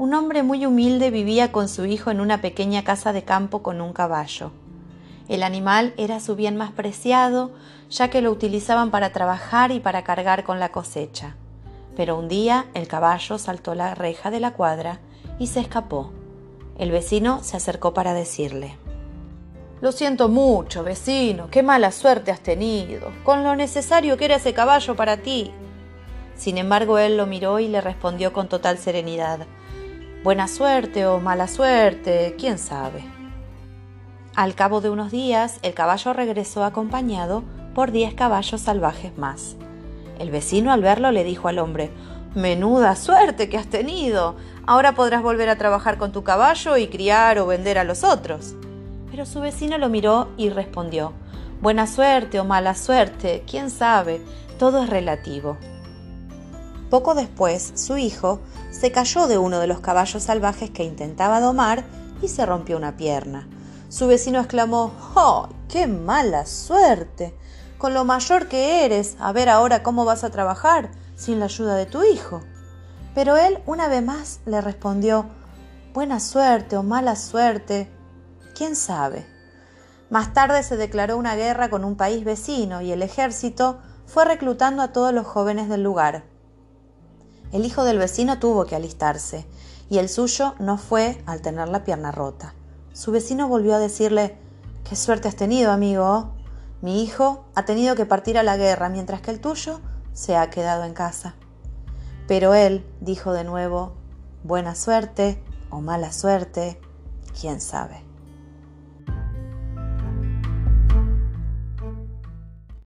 Un hombre muy humilde vivía con su hijo en una pequeña casa de campo con un caballo. El animal era su bien más preciado, ya que lo utilizaban para trabajar y para cargar con la cosecha. Pero un día el caballo saltó la reja de la cuadra y se escapó. El vecino se acercó para decirle Lo siento mucho, vecino, qué mala suerte has tenido, con lo necesario que era ese caballo para ti. Sin embargo, él lo miró y le respondió con total serenidad Buena suerte o mala suerte, quién sabe. Al cabo de unos días, el caballo regresó acompañado por diez caballos salvajes más. El vecino al verlo le dijo al hombre Menuda suerte que has tenido. Ahora podrás volver a trabajar con tu caballo y criar o vender a los otros. Pero su vecino lo miró y respondió Buena suerte o mala suerte, quién sabe, todo es relativo. Poco después, su hijo se cayó de uno de los caballos salvajes que intentaba domar y se rompió una pierna. Su vecino exclamó ¡Oh, qué mala suerte! Con lo mayor que eres, a ver ahora cómo vas a trabajar sin la ayuda de tu hijo. Pero él una vez más le respondió Buena suerte o mala suerte, quién sabe. Más tarde se declaró una guerra con un país vecino y el ejército fue reclutando a todos los jóvenes del lugar. El hijo del vecino tuvo que alistarse, y el suyo no fue al tener la pierna rota. Su vecino volvió a decirle Qué suerte has tenido, amigo. Mi hijo ha tenido que partir a la guerra, mientras que el tuyo se ha quedado en casa. Pero él dijo de nuevo Buena suerte o mala suerte, quién sabe.